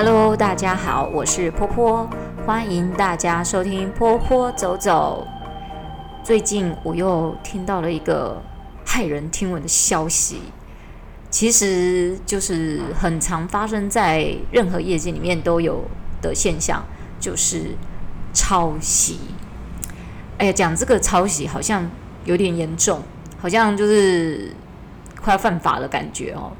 Hello，大家好，我是波波，欢迎大家收听波波走走。最近我又听到了一个骇人听闻的消息，其实就是很常发生在任何业界里面都有的现象，就是抄袭。哎呀，讲这个抄袭好像有点严重，好像就是快要犯法的感觉哦。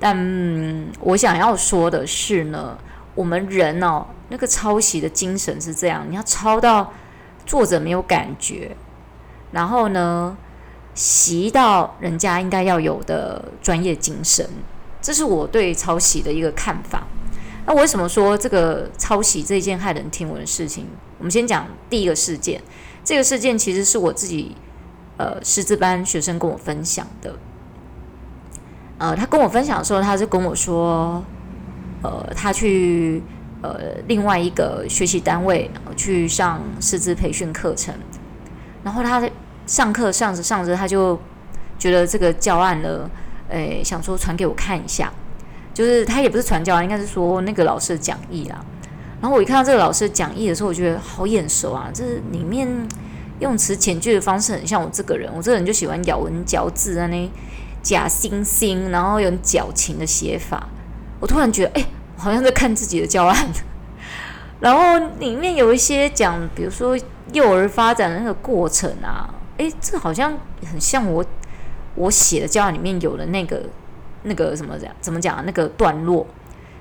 但我想要说的是呢，我们人哦，那个抄袭的精神是这样，你要抄到作者没有感觉，然后呢，习到人家应该要有的专业精神，这是我对抄袭的一个看法。那为什么说这个抄袭这件骇人听闻的事情？我们先讲第一个事件，这个事件其实是我自己呃师资班学生跟我分享的。呃，他跟我分享的时候，他就跟我说，呃，他去呃另外一个学习单位去上师资培训课程，然后他上课上着上着，他就觉得这个教案呢，诶，想说传给我看一下，就是他也不是传教案，应该是说那个老师的讲义啦。然后我一看到这个老师讲义的时候，我觉得好眼熟啊，这里面用词遣句的方式很像我这个人，我这个人就喜欢咬文嚼字啊那。假惺惺，然后有矫情的写法，我突然觉得，哎，好像在看自己的教案。然后里面有一些讲，比如说幼儿发展的那个过程啊，哎，这好像很像我我写的教案里面有的那个那个什么讲，怎么讲啊？那个段落，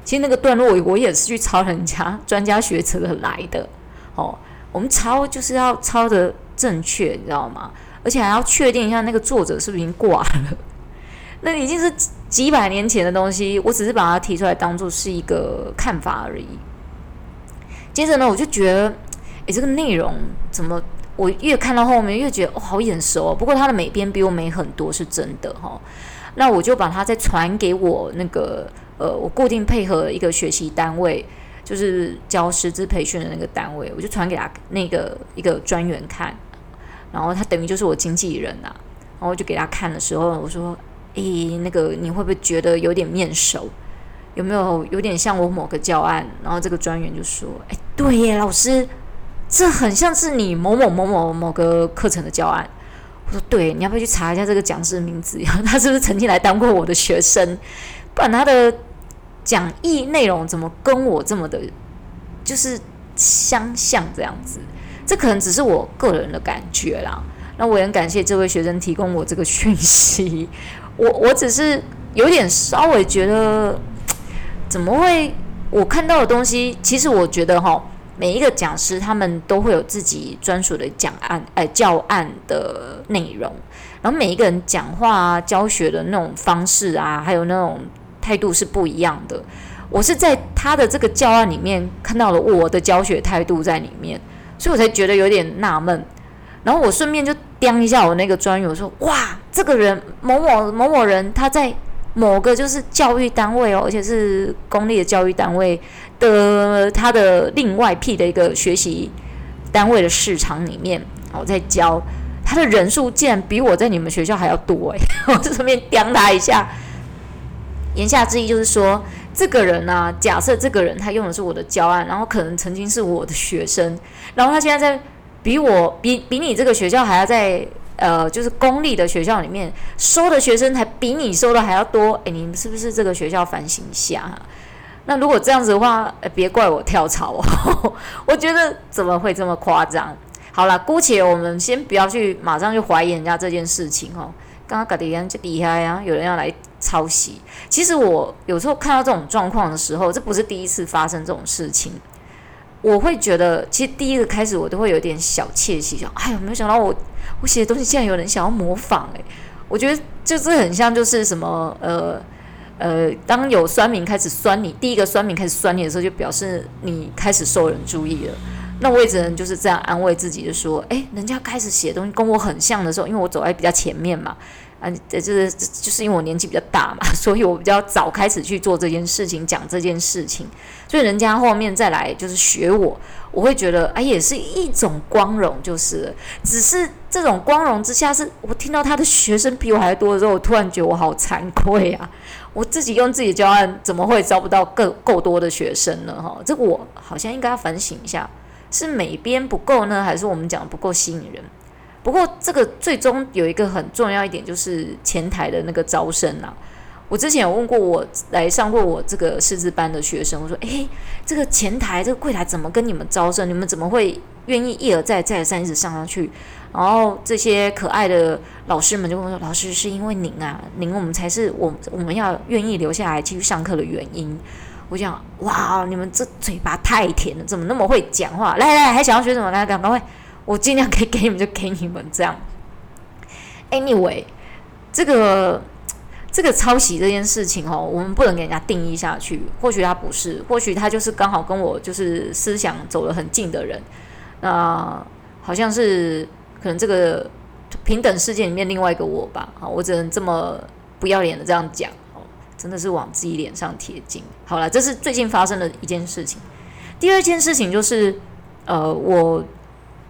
其实那个段落我也是去抄人家专家学者的来的。哦，我们抄就是要抄的正确，你知道吗？而且还要确定一下那个作者是不是已经挂了。那已经是几百年前的东西，我只是把它提出来当做是一个看法而已。接着呢，我就觉得，诶，这个内容怎么我越看到后面越觉得哦，好眼熟哦。不过它的美编比我美很多，是真的哈、哦。那我就把它再传给我那个呃，我固定配合一个学习单位，就是教师资培训的那个单位，我就传给他那个一个专员看，然后他等于就是我经纪人呐、然后就给他看的时候，我说。诶，那个你会不会觉得有点面熟？有没有有点像我某个教案？然后这个专员就说：“哎，对耶，老师，这很像是你某某某某某个课程的教案。”我说：“对，你要不要去查一下这个讲师的名字？他是不是曾经来当过我的学生？不然他的讲义内容怎么跟我这么的，就是相像这样子？这可能只是我个人的感觉啦。那我也很感谢这位学生提供我这个讯息。”我我只是有点稍微觉得，怎么会？我看到的东西，其实我觉得哈，每一个讲师他们都会有自己专属的讲案，哎，教案的内容。然后每一个人讲话啊、教学的那种方式啊，还有那种态度是不一样的。我是在他的这个教案里面看到了我的教学态度在里面，所以我才觉得有点纳闷。然后我顺便就掂一下我那个专员，我说：“哇，这个人某某某某人，他在某个就是教育单位哦，而且是公立的教育单位的他的另外辟的一个学习单位的市场里面，我在教他的人数，竟然比我在你们学校还要多哎！我就顺便掂他一下。言下之意就是说，这个人呢、啊，假设这个人他用的是我的教案，然后可能曾经是我的学生，然后他现在在。比我比比你这个学校还要在呃，就是公立的学校里面收的学生还比你收的还要多，诶，你们是不是这个学校反省一下？那如果这样子的话，别怪我跳槽哦。我觉得怎么会这么夸张？好了，姑且我们先不要去马上就怀疑人家这件事情哦。刚刚搞的样就厉害啊，有人要来抄袭。其实我有时候看到这种状况的时候，这不是第一次发生这种事情。我会觉得，其实第一个开始我都会有点小窃喜，想，哎呦，没有想到我我写的东西竟然有人想要模仿，诶，我觉得就是很像，就是什么，呃呃，当有酸民开始酸你，第一个酸民开始酸你的时候，就表示你开始受人注意了。那我也只能就是这样安慰自己，就说，诶，人家开始写东西跟我很像的时候，因为我走在比较前面嘛。啊，这就是就是因为我年纪比较大嘛，所以我比较早开始去做这件事情，讲这件事情，所以人家后面再来就是学我，我会觉得哎，也是一种光荣，就是只是这种光荣之下，是我听到他的学生比我还多的时候，我突然觉得我好惭愧啊！我自己用自己的教案，怎么会招不到够够多的学生呢？哈，这个我好像应该要反省一下，是每边不够呢，还是我们讲的不够吸引人？不过这个最终有一个很重要一点，就是前台的那个招生啊。我之前有问过我来上过我这个师资班的学生，我说：“诶，这个前台这个柜台怎么跟你们招生？你们怎么会愿意一而再再而三一直上上去？”然后这些可爱的老师们就跟我说：“老师是因为您啊，您我们才是我我们要愿意留下来继续上课的原因。”我想：“哇，你们这嘴巴太甜了，怎么那么会讲话？来来，还想要学什么？来，赶快，我尽量可以给你们就给你们这样。”Anyway，这个。这个抄袭这件事情哦，我们不能给人家定义下去。或许他不是，或许他就是刚好跟我就是思想走得很近的人。那、好像是可能这个平等世界里面另外一个我吧。好，我只能这么不要脸的这样讲哦，真的是往自己脸上贴金。好了，这是最近发生的一件事情。第二件事情就是，呃，我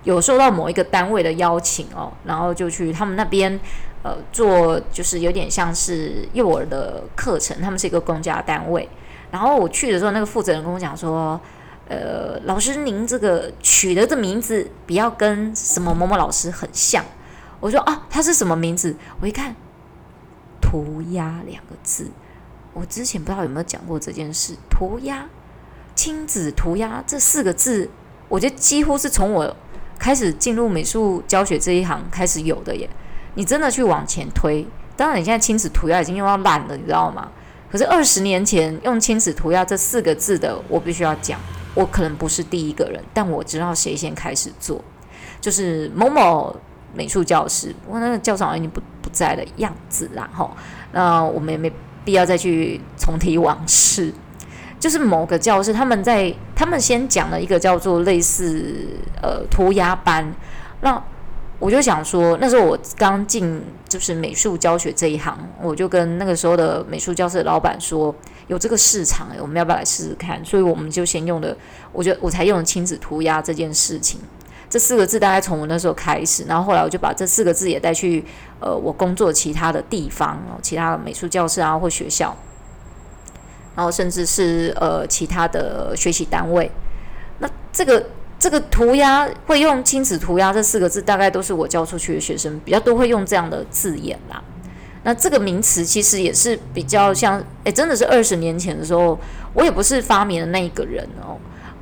有收到某一个单位的邀请哦，然后就去他们那边。呃，做就是有点像是幼儿的课程，他们是一个公家单位。然后我去的时候，那个负责人跟我讲说：“呃，老师，您这个取的这名字不要跟什么某某老师很像。”我说：“啊，他是什么名字？”我一看，“涂鸦”两个字，我之前不知道有没有讲过这件事。涂鸦，亲子涂鸦这四个字，我觉得几乎是从我开始进入美术教学这一行开始有的耶。你真的去往前推，当然你现在亲子涂鸦已经用到烂了，你知道吗？可是二十年前用亲子涂鸦这四个字的，我必须要讲，我可能不是第一个人，但我知道谁先开始做，就是某某美术教师，我那个教长已经不不在的样子啦，吼，那我们也没必要再去重提往事，就是某个教室，他们在他们先讲了一个叫做类似呃涂鸦班，那。我就想说，那时候我刚进就是美术教学这一行，我就跟那个时候的美术教室的老板说，有这个市场诶，我们要不要来试试看？所以我们就先用的，我觉得我才用亲子涂鸦这件事情，这四个字大概从我那时候开始，然后后来我就把这四个字也带去呃我工作其他的地方，其他的美术教室啊或学校，然后甚至是呃其他的学习单位，那这个。这个涂鸦会用亲子涂鸦这四个字，大概都是我教出去的学生比较都会用这样的字眼啦。那这个名词其实也是比较像，诶，真的是二十年前的时候，我也不是发明的那一个人哦，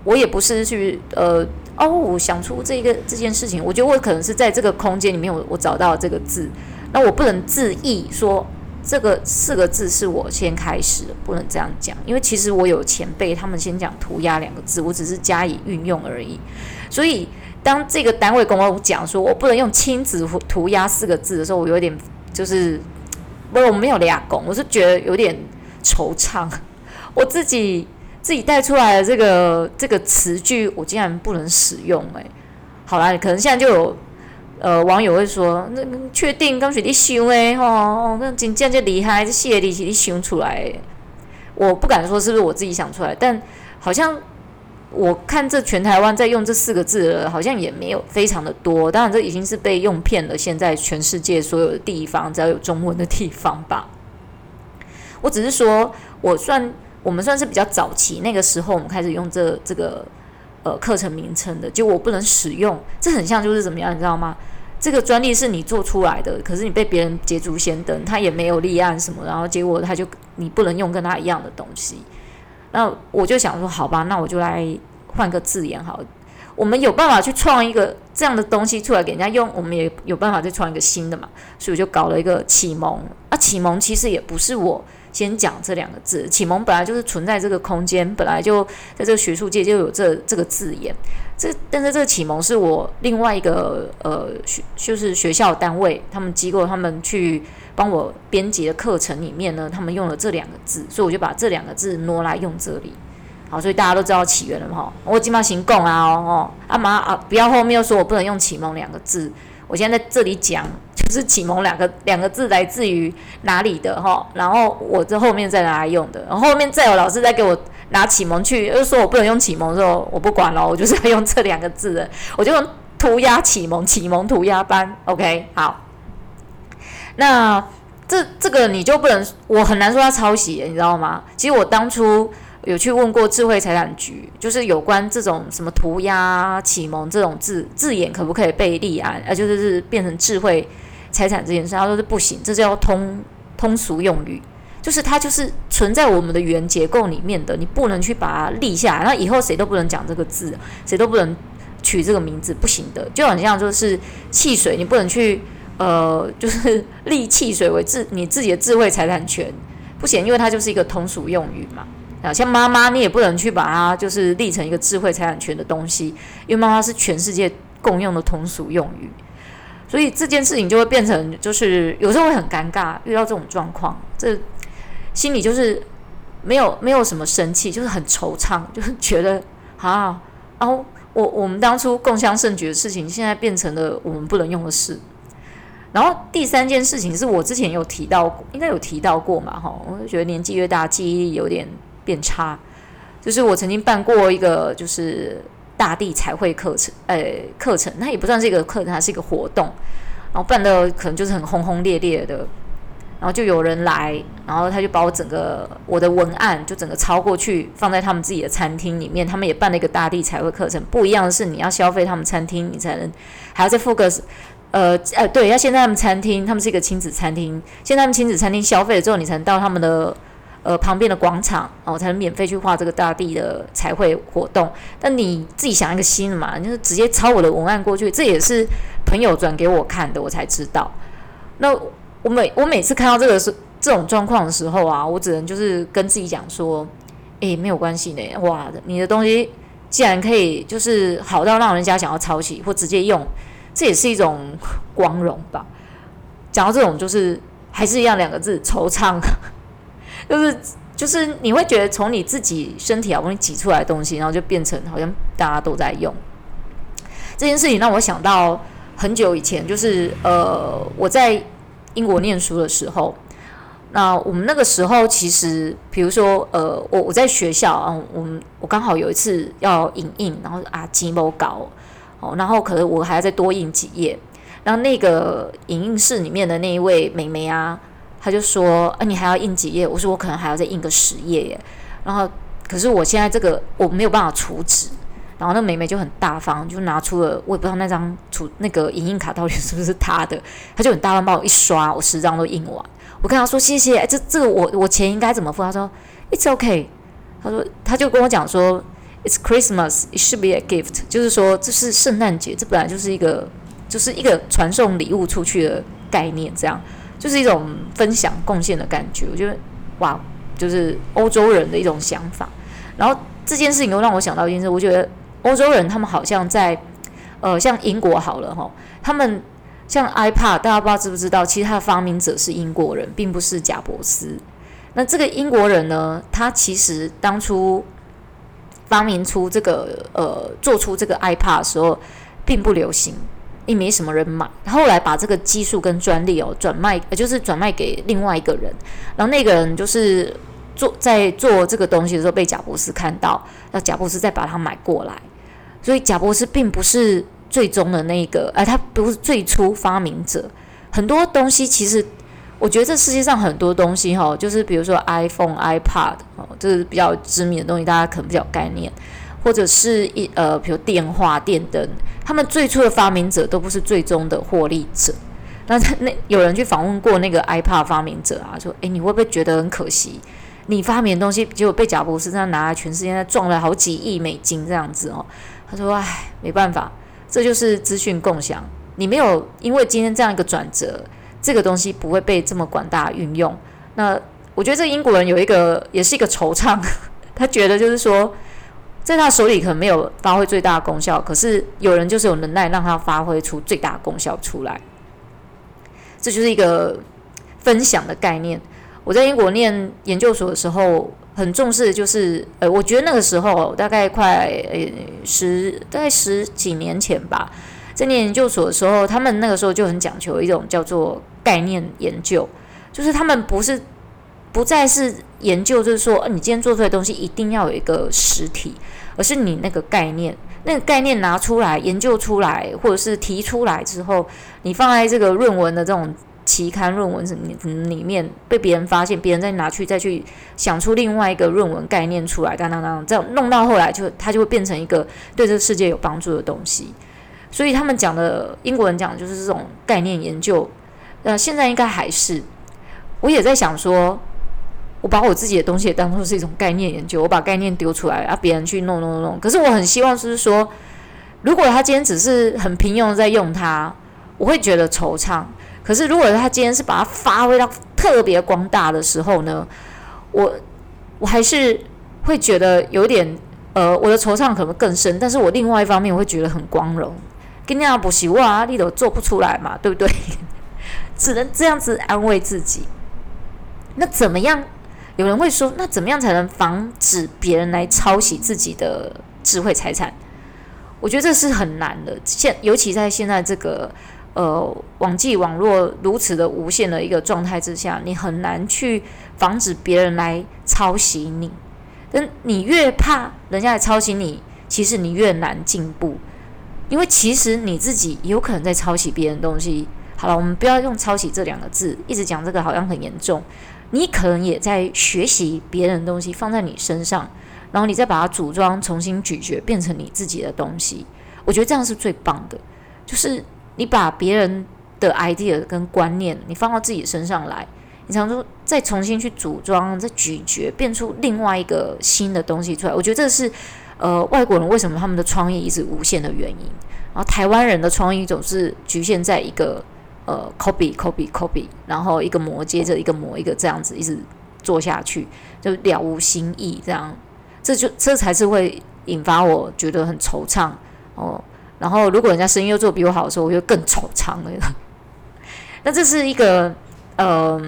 我也不是去呃哦我想出这个这件事情，我觉得我可能是在这个空间里面我，我找到这个字，那我不能自意说。这个四个字是我先开始，不能这样讲，因为其实我有前辈，他们先讲涂鸦两个字，我只是加以运用而已。所以当这个单位跟我讲说我不能用亲子涂鸦四个字的时候，我有点就是，不是我没有俩功，我是觉得有点惆怅，我自己自己带出来的这个这个词句，我竟然不能使用哎、好啦，可能现在就有。呃，网友会说：“那确定刚是你想的吼？那真正就厉害，这写的是你想出来。”我不敢说是不是我自己想出来，但好像我看这全台湾在用这四个字，好像也没有非常的多。当然，这已经是被用遍了。现在全世界所有的地方，只要有中文的地方吧。我只是说，我算我们算是比较早期，那个时候我们开始用这这个呃课程名称的，就我不能使用，这很像就是怎么样，你知道吗？这个专利是你做出来的，可是你被别人捷足先登，他也没有立案什么，然后结果他就你不能用跟他一样的东西。那我就想说，好吧，那我就来换个字眼好。我们有办法去创一个这样的东西出来给人家用，我们也有办法再创一个新的嘛。所以我就搞了一个启蒙。啊，启蒙其实也不是我。先讲这两个字，启蒙本来就是存在这个空间，本来就在这个学术界就有这这个字眼。这但是这个启蒙是我另外一个呃学就是学校单位，他们机构他们去帮我编辑的课程里面呢，他们用了这两个字，所以我就把这两个字挪来用这里。好，所以大家都知道起源了嘛？我今嘛行供啊哦，阿妈啊，不要后面又说我不能用启蒙两个字，我现在在这里讲。就是启蒙两个两个字来自于哪里的哈，然后我这后面再拿来用的，然后后面再有老师再给我拿启蒙去，又说我不能用启蒙的时候，我不管了，我就是要用这两个字的，我就用涂鸦启蒙启蒙涂鸦班，OK，好。那这这个你就不能，我很难说他抄袭，你知道吗？其实我当初有去问过智慧财产局，就是有关这种什么涂鸦启蒙这种字字眼可不可以被立案，呃，就是是变成智慧财产这件事，他说是不行，这叫通通俗用语，就是它就是存在我们的语言结构里面的，你不能去把它立下来，那以后谁都不能讲这个字，谁都不能取这个名字，不行的，就很像就是汽水，你不能去。呃，就是立汽水为自你自己的智慧财产权不行，因为它就是一个通俗用语嘛。啊，像妈妈，你也不能去把它就是立成一个智慧财产权的东西，因为妈妈是全世界共用的通俗用语。所以这件事情就会变成，就是有时候会很尴尬，遇到这种状况，这心里就是没有没有什么生气，就是很惆怅，就是觉得啊，然后我我们当初共襄盛举的事情，现在变成了我们不能用的事。然后第三件事情是我之前有提到过，应该有提到过嘛，哈，我就觉得年纪越大，记忆力有点变差。就是我曾经办过一个就是大地彩绘课程，呃，课程，那也不算是一个课程，它是一个活动。然后办的可能就是很轰轰烈烈的，然后就有人来，然后他就把我整个我的文案就整个抄过去，放在他们自己的餐厅里面。他们也办了一个大地彩绘课程，不一样的是你要消费他们餐厅，你才能还要再付个。呃呃，对，要先在他们餐厅，他们是一个亲子餐厅，先在他们亲子餐厅消费了之后，你才能到他们的呃旁边的广场，哦，才能免费去画这个大地的彩绘活动。但你自己想一个新的嘛，你就是直接抄我的文案过去，这也是朋友转给我看的，我才知道。那我每我每次看到这个是这种状况的时候啊，我只能就是跟自己讲说，诶，没有关系的，哇，你的东西既然可以就是好到让人家想要抄袭或直接用。这也是一种 光荣吧。讲到这种，就是还是一样两个字：惆怅。就是就是你会觉得从你自己身体好不容易挤出来的东西，然后就变成好像大家都在用。这件事情让我想到很久以前，就是呃我在英国念书的时候，那我们那个时候其实，比如说呃我我在学校啊，我们我刚好有一次要影印，然后啊几毛稿哦。然后可能我还要再多印几页，然后那个影印室里面的那一位美眉啊，他就说：“啊，你还要印几页？”我说：“我可能还要再印个十页耶。”然后可是我现在这个我没有办法储纸，然后那美眉就很大方，就拿出了我也不知道那张储那个影印卡到底是不是她的，她就很大方帮我一刷，我十张都印完。我跟她说：“谢谢。”哎，这这个我我钱应该怎么付？她说：“It's okay。”她说，她就跟我讲说。It's Christmas, it should be a gift。就是说，这是圣诞节，这本来就是一个，就是一个传送礼物出去的概念，这样就是一种分享贡献的感觉。我觉得，哇，就是欧洲人的一种想法。然后这件事情又让我想到一件事，我觉得欧洲人他们好像在，呃，像英国好了哈，他们像 iPad，大家不知道知不知道，其实他的发明者是英国人，并不是贾伯斯。那这个英国人呢，他其实当初。发明出这个呃，做出这个 iPad 的时候，并不流行，也没什么人买。后来把这个技术跟专利哦转卖，就是转卖给另外一个人。然后那个人就是做在做这个东西的时候，被贾伯斯看到，那贾伯斯再把它买过来。所以贾伯斯并不是最终的那个，哎，他不是最初发明者。很多东西其实。我觉得这世界上很多东西哈，就是比如说 iPhone、iPad 哦，这是比较知名的东西，大家可能比较概念，或者是一呃，比如电话、电灯，他们最初的发明者都不是最终的获利者。那那有人去访问过那个 iPad 发明者啊，说：“诶，你会不会觉得很可惜？你发明的东西结果被贾伯斯这样拿来全世界在赚了好几亿美金这样子哦？”他说：“唉，没办法，这就是资讯共享，你没有因为今天这样一个转折。”这个东西不会被这么广大运用。那我觉得这英国人有一个，也是一个惆怅。他觉得就是说，在他手里可能没有发挥最大的功效，可是有人就是有能耐让他发挥出最大功效出来。这就是一个分享的概念。我在英国念研究所的时候，很重视的就是，呃，我觉得那个时候大概快呃十，大概十几年前吧。在念研究所的时候，他们那个时候就很讲求一种叫做概念研究，就是他们不是不再是研究，就是说，你今天做出来的东西一定要有一个实体，而是你那个概念，那个概念拿出来研究出来，或者是提出来之后，你放在这个论文的这种期刊论文里面被别人发现，别人再拿去再去想出另外一个论文概念出来，当当当，这样弄到后来就它就会变成一个对这个世界有帮助的东西。所以他们讲的英国人讲的就是这种概念研究，呃，现在应该还是。我也在想说，我把我自己的东西也当做是一种概念研究，我把概念丢出来，啊，别人去弄弄弄。可是我很希望就是说，如果他今天只是很平庸的在用它，我会觉得惆怅。可是如果他今天是把它发挥到特别光大的时候呢，我我还是会觉得有点，呃，我的惆怅可能更深。但是我另外一方面我会觉得很光荣。跟人家补习哇，你都做不出来嘛，对不对？只能这样子安慰自己。那怎么样？有人会说，那怎么样才能防止别人来抄袭自己的智慧财产？我觉得这是很难的。现尤其在现在这个呃网际网络如此的无限的一个状态之下，你很难去防止别人来抄袭你。但你越怕人家来抄袭你，其实你越难进步。因为其实你自己有可能在抄袭别人东西。好了，我们不要用“抄袭”这两个字，一直讲这个好像很严重。你可能也在学习别人的东西，放在你身上，然后你再把它组装、重新咀嚼，变成你自己的东西。我觉得这样是最棒的，就是你把别人的 idea 跟观念，你放到自己身上来，你常说再重新去组装、再咀嚼，变出另外一个新的东西出来。我觉得这是。呃，外国人为什么他们的创意一直无限的原因？然后台湾人的创意总是局限在一个呃 copy copy copy，然后一个模接着一个模，一个这样子一直做下去，就了无新意。这样，这就这才是会引发我觉得很惆怅哦。然后如果人家生意又做比我好的时候，我就更惆怅了。那这是一个嗯、呃，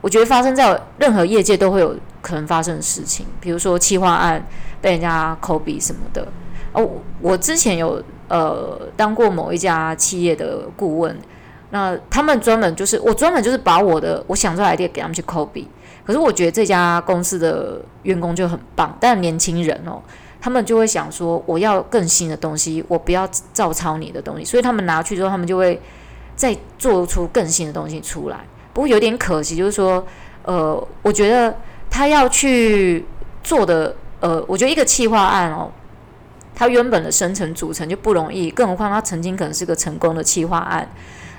我觉得发生在任何业界都会有可能发生的事情，比如说企划案。被人家 copy 什么的哦，我之前有呃当过某一家企业的顾问，那他们专门就是我专门就是把我的我想出来的 idea 给他们去 copy，可是我觉得这家公司的员工就很棒，但年轻人哦，他们就会想说我要更新的东西，我不要照抄你的东西，所以他们拿去之后，他们就会再做出更新的东西出来。不过有点可惜，就是说呃，我觉得他要去做的。呃，我觉得一个企划案哦，它原本的生成组成就不容易，更何况它曾经可能是个成功的企划案。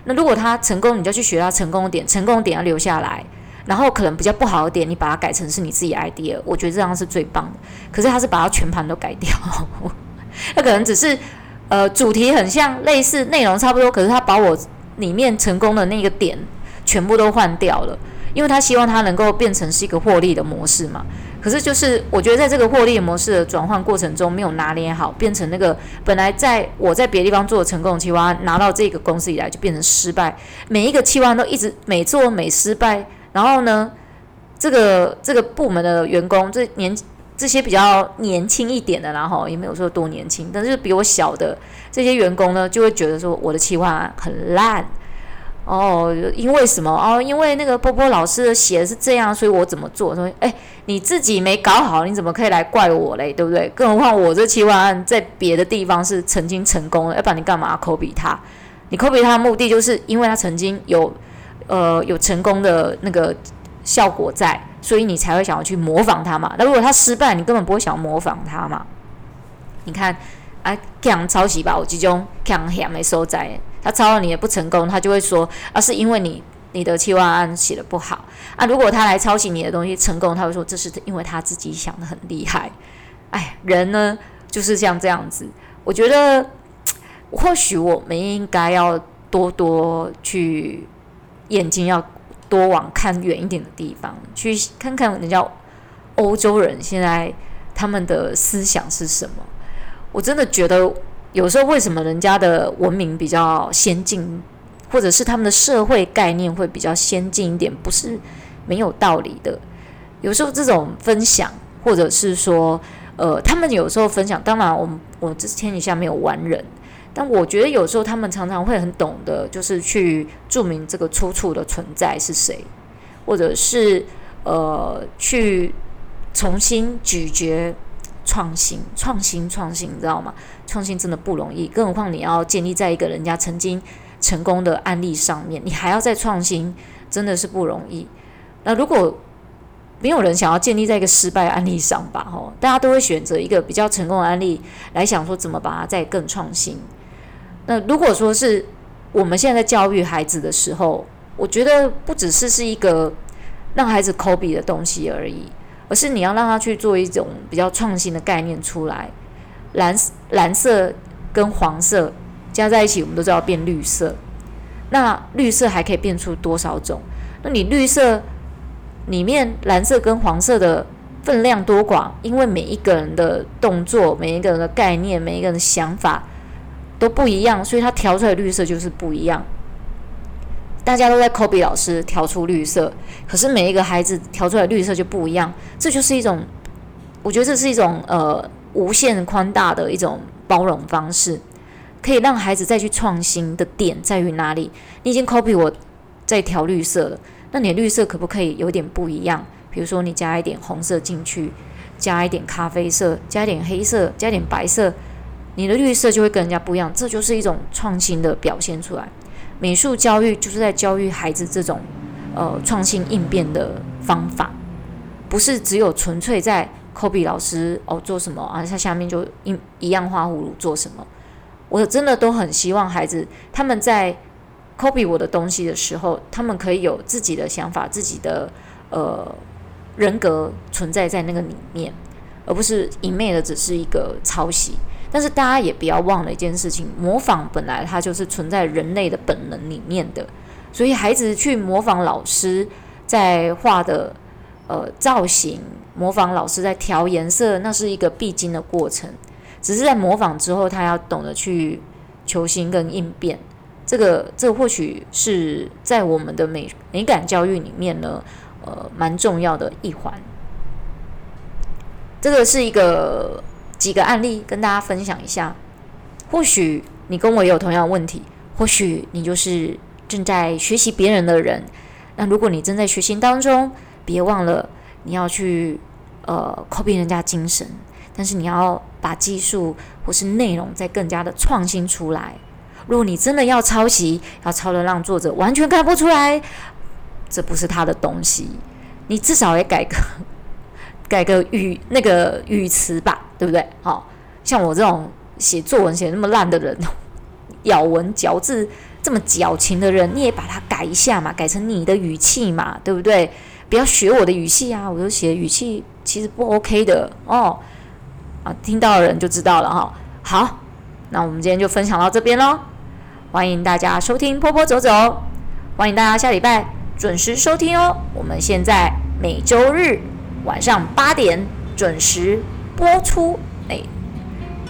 那如果他成功，你就去学他成功点，成功点要留下来，然后可能比较不好的点，你把它改成是你自己 idea，我觉得这样是最棒的。可是他是把它全盘都改掉，它可能只是呃主题很像，类似内容差不多，可是他把我里面成功的那个点全部都换掉了，因为他希望它能够变成是一个获利的模式嘛。可是，就是我觉得在这个获利模式的转换过程中，没有拿捏好，变成那个本来在我在别的地方做的成功的企划，拿到这个公司以来就变成失败。每一个企划都一直每做每失败。然后呢，这个这个部门的员工，这年这些比较年轻一点的，然后也没有说多年轻，但是比我小的这些员工呢，就会觉得说我的企划很烂。哦，因为什么？哦，因为那个波波老师写的是这样，所以我怎么做？说，哎，你自己没搞好，你怎么可以来怪我嘞？对不对？更何况我这七万案在别的地方是曾经成功的，要不然你干嘛 copy 他？你 copy 他的目的就是因为他曾经有，呃，有成功的那个效果在，所以你才会想要去模仿他嘛。那如果他失败，你根本不会想要模仿他嘛。你看，啊，强抄袭吧，我这种强险的所在。他抄了你也不成功，他就会说啊，是因为你你的企划案写的不好啊。如果他来抄袭你的东西成功，他会说这是因为他自己想得很厉害。哎，人呢就是像这样子。我觉得或许我们应该要多多去眼睛要多往看远一点的地方去看看人家欧洲人现在他们的思想是什么。我真的觉得。有时候为什么人家的文明比较先进，或者是他们的社会概念会比较先进一点，不是没有道理的。有时候这种分享，或者是说，呃，他们有时候分享，当然我们我这天底下没有完人，但我觉得有时候他们常常会很懂得，就是去注明这个出处的存在是谁，或者是呃去重新咀嚼。创新，创新，创新，你知道吗？创新真的不容易，更何况你要建立在一个人家曾经成功的案例上面，你还要再创新，真的是不容易。那如果没有人想要建立在一个失败案例上吧？吼，大家都会选择一个比较成功的案例来想说怎么把它再更创新。那如果说是我们现在在教育孩子的时候，我觉得不只是是一个让孩子抠笔的东西而已。而是你要让他去做一种比较创新的概念出来，蓝蓝色跟黄色加在一起，我们都知道变绿色。那绿色还可以变出多少种？那你绿色里面蓝色跟黄色的分量多寡？因为每一个人的动作、每一个人的概念、每一个人的想法都不一样，所以它调出来的绿色就是不一样。大家都在 copy 老师调出绿色，可是每一个孩子调出来绿色就不一样。这就是一种，我觉得这是一种呃无限宽大的一种包容方式，可以让孩子再去创新的点在于哪里？你已经 copy 我在调绿色了，那你的绿色可不可以有点不一样？比如说你加一点红色进去，加一点咖啡色，加一点黑色，加一点白色，你的绿色就会跟人家不一样。这就是一种创新的表现出来。美术教育就是在教育孩子这种，呃，创新应变的方法，不是只有纯粹在 copy 老师哦做什么啊，他下面就一一样画葫芦做什么。我真的都很希望孩子他们在 copy 我的东西的时候，他们可以有自己的想法、自己的呃人格存在在那个里面，而不是一昧的只是一个抄袭。但是大家也不要忘了一件事情，模仿本来它就是存在人类的本能里面的，所以孩子去模仿老师在画的呃造型，模仿老师在调颜色，那是一个必经的过程。只是在模仿之后，他要懂得去求新跟应变，这个这或许是在我们的美美感教育里面呢，呃，蛮重要的一环。这个是一个。几个案例跟大家分享一下，或许你跟我也有同样的问题，或许你就是正在学习别人的人。那如果你正在学习当中，别忘了你要去呃 copy 人家精神，但是你要把技术或是内容再更加的创新出来。如果你真的要抄袭，要抄的让作者完全看不出来，这不是他的东西，你至少也改个。改个语那个语词吧，对不对？好，像我这种写作文写那么烂的人，咬文嚼字这么矫情的人，你也把它改一下嘛，改成你的语气嘛，对不对？不要学我的语气啊，我就写语气其实不 OK 的哦。啊，听到的人就知道了哈。好，那我们今天就分享到这边喽。欢迎大家收听波波走走，欢迎大家下礼拜准时收听哦。我们现在每周日。晚上八点准时播出，哎，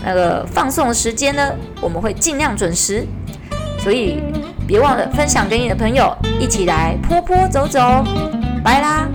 那个放送时间呢，我们会尽量准时，所以别忘了分享给你的朋友，一起来坡坡走走，拜啦。